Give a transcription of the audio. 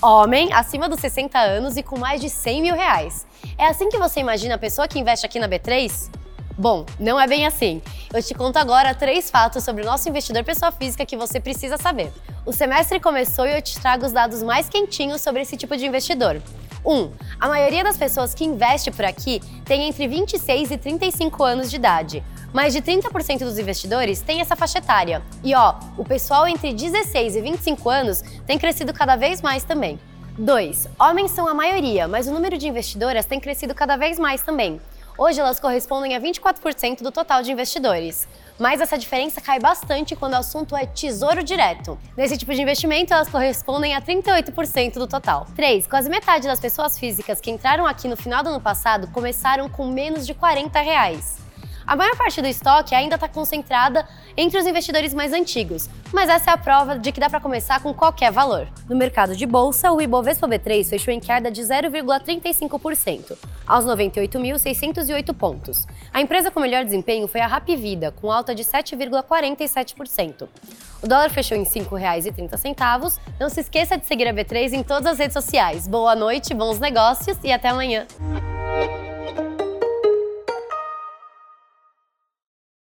Homem, acima dos 60 anos e com mais de 100 mil reais. É assim que você imagina a pessoa que investe aqui na B3? Bom, não é bem assim. Eu te conto agora três fatos sobre o nosso investidor pessoa física que você precisa saber. O semestre começou e eu te trago os dados mais quentinhos sobre esse tipo de investidor. 1. Um, a maioria das pessoas que investe por aqui tem entre 26 e 35 anos de idade. Mais de 30% dos investidores tem essa faixa etária. E ó, o pessoal entre 16 e 25 anos tem crescido cada vez mais também. 2. Homens são a maioria, mas o número de investidoras tem crescido cada vez mais também. Hoje elas correspondem a 24% do total de investidores. Mas essa diferença cai bastante quando o assunto é tesouro direto. Nesse tipo de investimento, elas correspondem a 38% do total. 3. Quase metade das pessoas físicas que entraram aqui no final do ano passado começaram com menos de 40 reais. A maior parte do estoque ainda está concentrada entre os investidores mais antigos, mas essa é a prova de que dá para começar com qualquer valor. No mercado de bolsa, o Ibovespa B3 fechou em queda de 0,35%, aos 98.608 pontos. A empresa com melhor desempenho foi a Rapvida, com alta de 7,47%. O dólar fechou em R$ 5,30. Não se esqueça de seguir a B3 em todas as redes sociais. Boa noite, bons negócios e até amanhã.